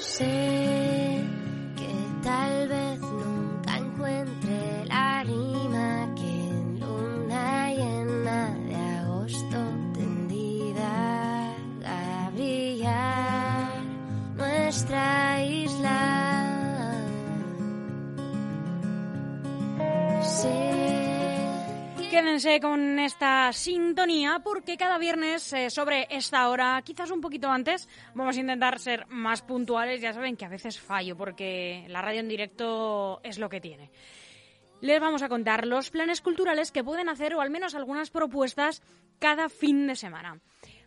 Sé que tal vez nunca encuentre la rima que en luna llena de agosto tendida a brillar nuestra isla. Sé Quédense con sintonía porque cada viernes eh, sobre esta hora, quizás un poquito antes, vamos a intentar ser más puntuales. Ya saben que a veces fallo porque la radio en directo es lo que tiene. Les vamos a contar los planes culturales que pueden hacer o al menos algunas propuestas cada fin de semana.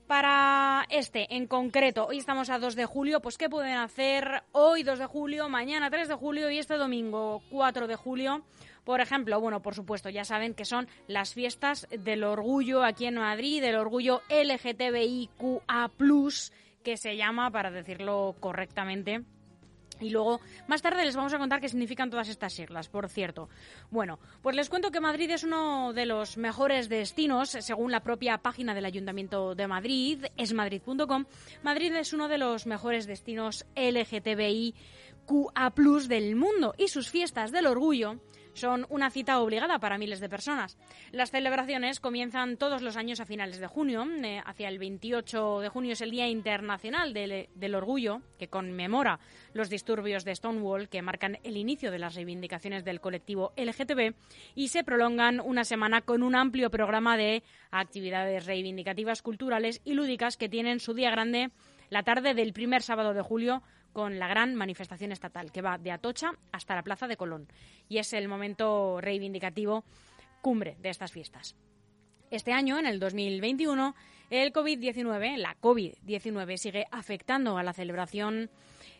Para este en concreto, hoy estamos a 2 de julio, pues ¿qué pueden hacer hoy 2 de julio, mañana 3 de julio y este domingo 4 de julio? Por ejemplo, bueno, por supuesto, ya saben que son las fiestas del orgullo aquí en Madrid, del orgullo LGTBIQA, que se llama, para decirlo correctamente. Y luego, más tarde les vamos a contar qué significan todas estas siglas, por cierto. Bueno, pues les cuento que Madrid es uno de los mejores destinos, según la propia página del Ayuntamiento de Madrid, esmadrid.com. Madrid es uno de los mejores destinos LGTBIQA del mundo y sus fiestas del orgullo son una cita obligada para miles de personas. Las celebraciones comienzan todos los años a finales de junio. Eh, hacia el 28 de junio es el Día Internacional del, del Orgullo, que conmemora los disturbios de Stonewall que marcan el inicio de las reivindicaciones del colectivo LGTB y se prolongan una semana con un amplio programa de actividades reivindicativas, culturales y lúdicas que tienen su día grande la tarde del primer sábado de julio con la gran manifestación estatal que va de Atocha hasta la Plaza de Colón y es el momento reivindicativo cumbre de estas fiestas. Este año, en el 2021, el COVID-19, la COVID-19, sigue afectando a la celebración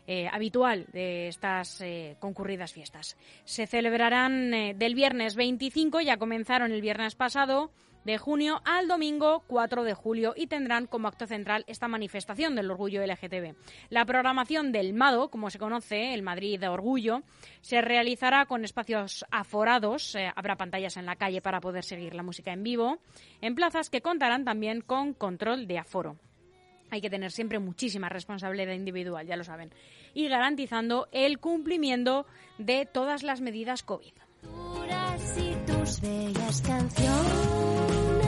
eh, habitual de estas eh, concurridas fiestas. Se celebrarán eh, del viernes 25, ya comenzaron el viernes pasado, de junio al domingo 4 de julio y tendrán como acto central esta manifestación del orgullo LGTB. La programación del MADO, como se conoce, el Madrid de Orgullo, se realizará con espacios aforados, eh, habrá pantallas en la calle para poder seguir la música en vivo, en plazas que contarán también con control de aforo. Hay que tener siempre muchísima responsabilidad individual, ya lo saben, y garantizando el cumplimiento de todas las medidas COVID. Bellas canciones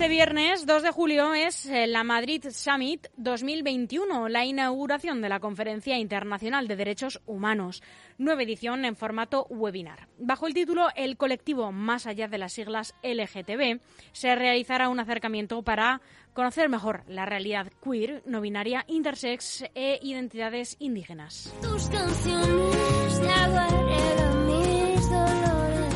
Este viernes 2 de julio es eh, la Madrid Summit 2021, la inauguración de la Conferencia Internacional de Derechos Humanos, nueva edición en formato webinar. Bajo el título El colectivo más allá de las siglas LGTB, se realizará un acercamiento para conocer mejor la realidad queer, no binaria, intersex e identidades indígenas.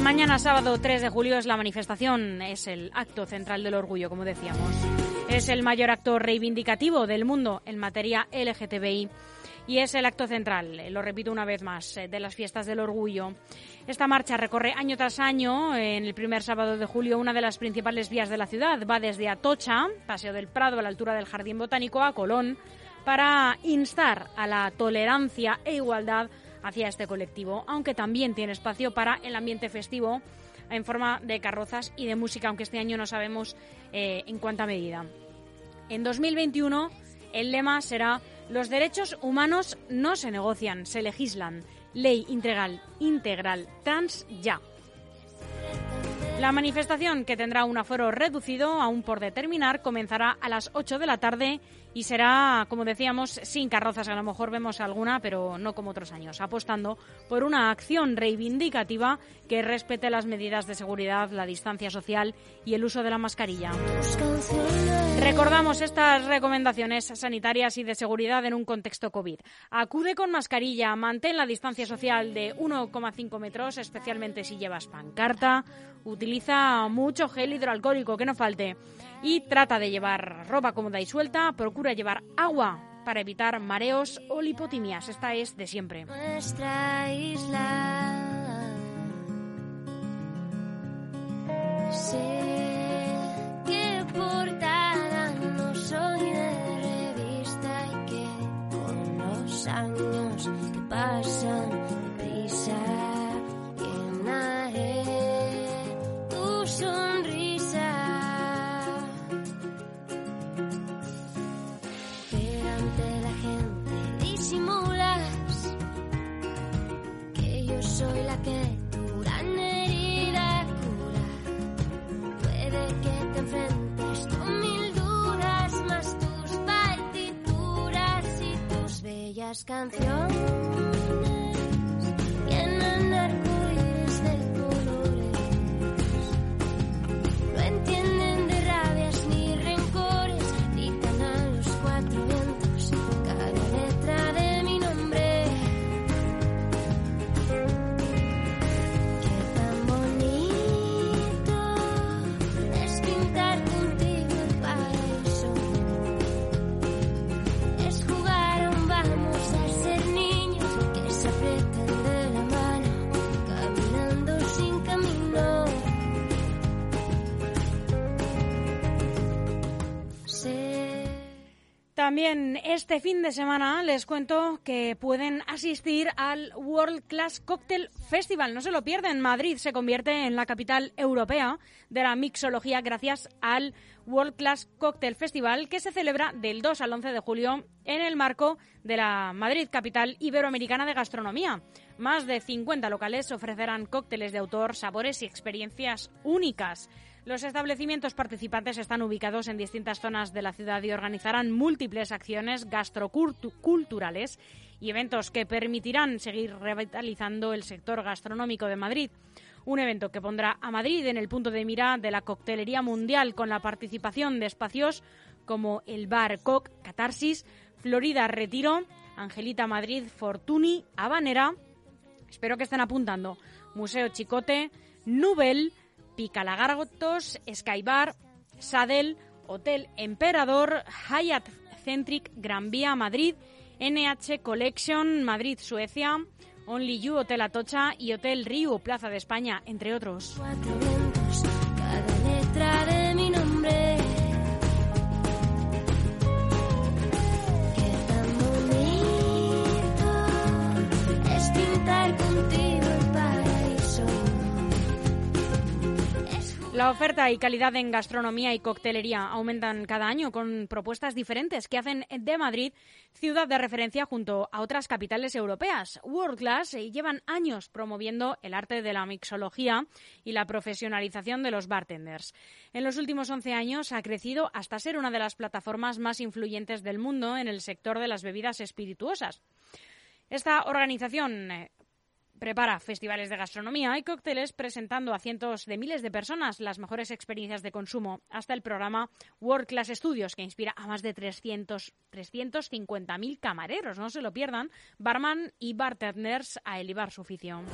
Mañana sábado 3 de julio es la manifestación, es el acto central del orgullo, como decíamos. Es el mayor acto reivindicativo del mundo en materia LGTBI y es el acto central, eh, lo repito una vez más, eh, de las fiestas del orgullo. Esta marcha recorre año tras año, en el primer sábado de julio, una de las principales vías de la ciudad. Va desde Atocha, Paseo del Prado, a la altura del Jardín Botánico, a Colón, para instar a la tolerancia e igualdad hacia este colectivo, aunque también tiene espacio para el ambiente festivo en forma de carrozas y de música, aunque este año no sabemos eh, en cuánta medida. En 2021 el lema será Los derechos humanos no se negocian, se legislan. Ley integral, integral, trans ya. La manifestación, que tendrá un aforo reducido, aún por determinar, comenzará a las 8 de la tarde y será, como decíamos, sin carrozas. A lo mejor vemos alguna, pero no como otros años, apostando por una acción reivindicativa que respete las medidas de seguridad, la distancia social y el uso de la mascarilla. Recordamos estas recomendaciones sanitarias y de seguridad en un contexto COVID. Acude con mascarilla, mantén la distancia social de 1,5 metros, especialmente si llevas pancarta. Utiliza mucho gel hidroalcohólico, que no falte. Y trata de llevar ropa cómoda y suelta. Procura llevar agua para evitar mareos o lipotimias. Esta es de siempre. nuestra isla. Bellas También este fin de semana les cuento que pueden asistir al World Class Cocktail Festival. No se lo pierden. Madrid se convierte en la capital europea de la mixología gracias al World Class Cocktail Festival que se celebra del 2 al 11 de julio en el marco de la Madrid Capital Iberoamericana de Gastronomía. Más de 50 locales ofrecerán cócteles de autor, sabores y experiencias únicas. Los establecimientos participantes están ubicados en distintas zonas de la ciudad y organizarán múltiples acciones gastroculturales y eventos que permitirán seguir revitalizando el sector gastronómico de Madrid. Un evento que pondrá a Madrid en el punto de mira de la coctelería mundial con la participación de espacios como el Bar Coc, Catarsis, Florida Retiro, Angelita Madrid, Fortuny, Habanera, espero que estén apuntando, Museo Chicote, Nubel, Picalagartos, Skybar, Sadel, Hotel Emperador, Hyatt Centric Gran Vía Madrid, NH Collection Madrid Suecia, Only You Hotel Atocha y Hotel Rio Plaza de España, entre otros. La oferta y calidad en gastronomía y coctelería aumentan cada año con propuestas diferentes que hacen de Madrid ciudad de referencia junto a otras capitales europeas. World Class eh, llevan años promoviendo el arte de la mixología y la profesionalización de los bartenders. En los últimos 11 años ha crecido hasta ser una de las plataformas más influyentes del mundo en el sector de las bebidas espirituosas. Esta organización eh, prepara festivales de gastronomía. Y cócteles presentando a cientos de miles de personas las mejores experiencias de consumo, hasta el programa World Class Studios, que inspira a más de 300 350.000 camareros, no se lo pierdan, barman y bartenders a elevar su bonito.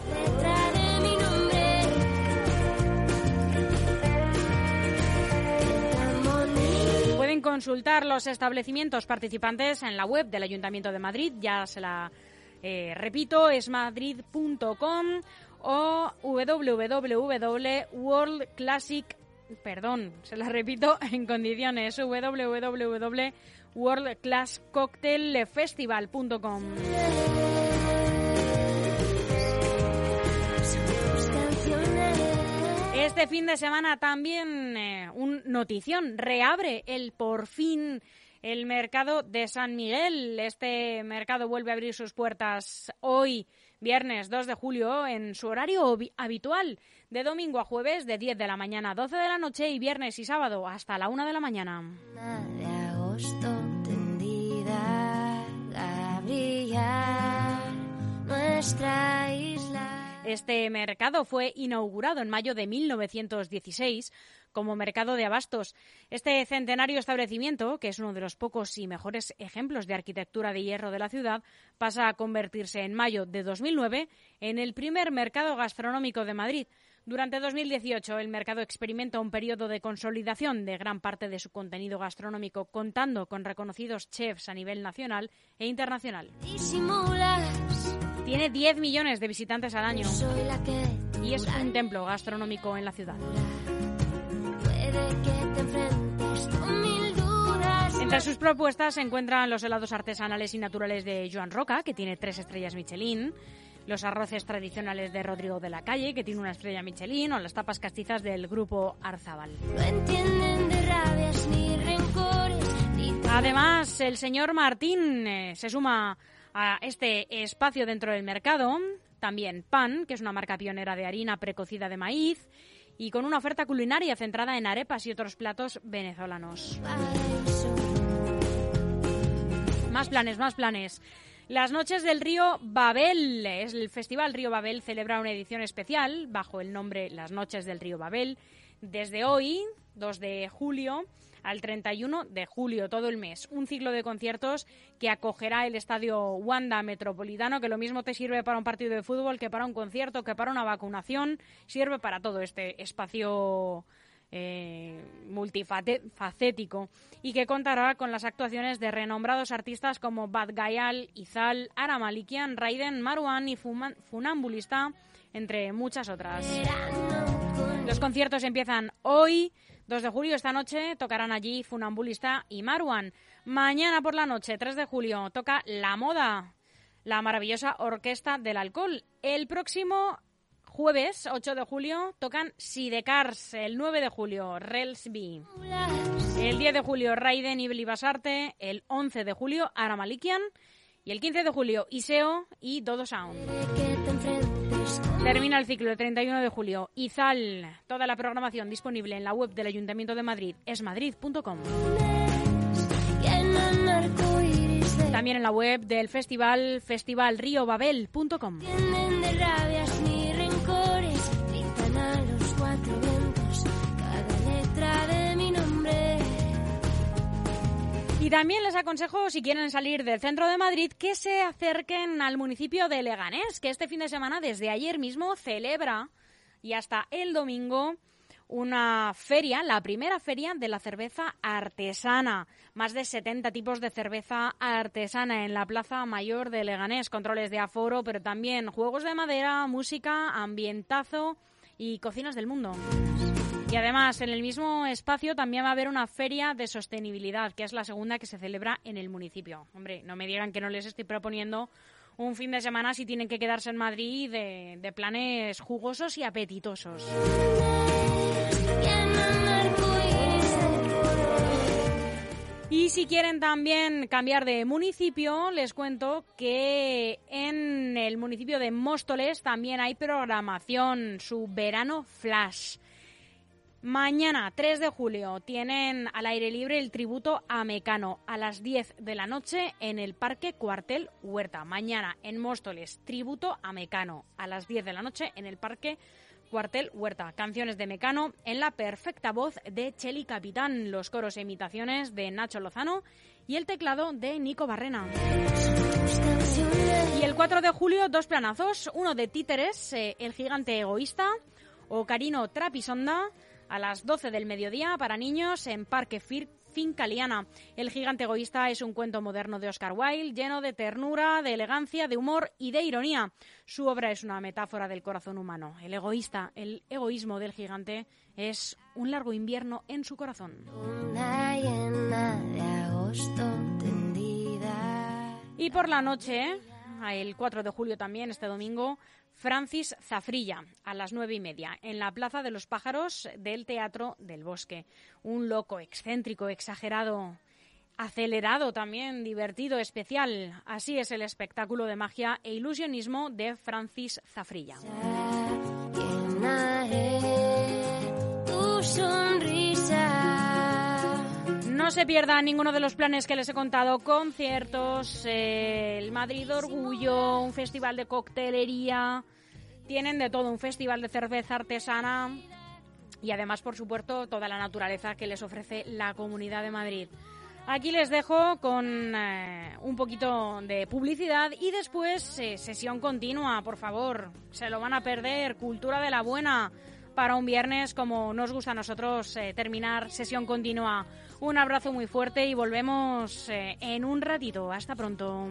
Pueden consultar los establecimientos participantes en la web del Ayuntamiento de Madrid, ya se la eh, repito, es madrid.com o www.worldclassic perdón, se la repito en condiciones www.worldclasscocktailfestival.com. Este fin de semana también eh, un notición. Reabre el por fin el mercado de San Miguel. Este mercado vuelve a abrir sus puertas hoy, viernes 2 de julio, en su horario habitual, de domingo a jueves, de 10 de la mañana a 12 de la noche y viernes y sábado hasta la 1 de la mañana. de agosto tendida nuestra. Este mercado fue inaugurado en mayo de 1916 como mercado de abastos. Este centenario establecimiento, que es uno de los pocos y mejores ejemplos de arquitectura de hierro de la ciudad, pasa a convertirse en mayo de 2009 en el primer mercado gastronómico de Madrid. Durante 2018, el mercado experimenta un periodo de consolidación de gran parte de su contenido gastronómico, contando con reconocidos chefs a nivel nacional e internacional. Tiene 10 millones de visitantes al año y es un templo gastronómico en la ciudad. Entre sus propuestas se encuentran los helados artesanales y naturales de Joan Roca, que tiene tres estrellas Michelin, los arroces tradicionales de Rodrigo de la Calle, que tiene una estrella Michelin, o las tapas castizas del grupo Arzabal. No entienden de rabias ni rencores. Además, el señor Martín eh, se suma a este espacio dentro del mercado. También Pan, que es una marca pionera de harina precocida de maíz y con una oferta culinaria centrada en arepas y otros platos venezolanos. Más planes, más planes. Las noches del río Babel. El Festival Río Babel celebra una edición especial bajo el nombre Las noches del río Babel. Desde hoy, 2 de julio, al 31 de julio, todo el mes. Un ciclo de conciertos que acogerá el estadio Wanda Metropolitano, que lo mismo te sirve para un partido de fútbol que para un concierto, que para una vacunación. Sirve para todo este espacio eh, multifacético y que contará con las actuaciones de renombrados artistas como Bad Gayal, Izal, Ara Malikian, Raiden, Marwan y Funambulista, entre muchas otras. Los conciertos empiezan hoy, 2 de julio, esta noche tocarán allí Funambulista y Marwan. Mañana por la noche, 3 de julio, toca La Moda, la maravillosa Orquesta del Alcohol. El próximo jueves 8 de julio tocan Sidecars, el 9 de julio Relsby, el 10 de julio Raiden y Blivasarte, el 11 de julio Aramalikian y el 15 de julio Iseo y Dodo Sound. Termina el ciclo el 31 de julio. Izal, toda la programación disponible en la web del Ayuntamiento de Madrid, esmadrid.com. También en la web del festival, festivalriobabel.com. También les aconsejo, si quieren salir del centro de Madrid, que se acerquen al municipio de Leganés, que este fin de semana, desde ayer mismo, celebra y hasta el domingo una feria, la primera feria de la cerveza artesana. Más de 70 tipos de cerveza artesana en la Plaza Mayor de Leganés. Controles de aforo, pero también juegos de madera, música, ambientazo y cocinas del mundo. Y además, en el mismo espacio también va a haber una feria de sostenibilidad, que es la segunda que se celebra en el municipio. Hombre, no me digan que no les estoy proponiendo un fin de semana si tienen que quedarse en Madrid de, planes jugosos y apetitosos. Y si quieren también cambiar de municipio, les cuento que en el municipio de Móstoles también hay programación, su verano flash. Mañana, 3 de julio, tienen al aire libre el tributo a Mecano a las 10 de la noche en el Parque Cuartel Huerta. Mañana en Móstoles, tributo a Mecano a las 10 de la noche en el Parque Cuartel Huerta. Canciones de Mecano en la perfecta voz de Cheli Capitán, los coros e imitaciones de Nacho Lozano y el teclado de Nico Barrena. Y el 4 de julio, dos planazos, uno de Títeres, eh, El Gigante Egoísta, o Carino Trapisonda, a las 12 del mediodía para niños en Parque Fir Finca Liana. El gigante egoísta es un cuento moderno de Oscar Wilde, lleno de ternura, de elegancia, de humor y de ironía. Su obra es una metáfora del corazón humano. El egoísta, el egoísmo del gigante es un largo invierno en su corazón. Y por la noche, el 4 de julio también, este domingo, Francis Zafrilla, a las nueve y media, en la Plaza de los Pájaros del Teatro del Bosque. Un loco, excéntrico, exagerado, acelerado también, divertido, especial. Así es el espectáculo de magia e ilusionismo de Francis Zafrilla. No se pierda ninguno de los planes que les he contado, conciertos, eh, el Madrid Orgullo, un festival de coctelería, tienen de todo, un festival de cerveza artesana y además, por supuesto, toda la naturaleza que les ofrece la Comunidad de Madrid. Aquí les dejo con eh, un poquito de publicidad y después eh, sesión continua, por favor. Se lo van a perder. Cultura de la buena para un viernes como nos gusta a nosotros terminar sesión continua. Un abrazo muy fuerte y volvemos eh, en un ratito. Hasta pronto.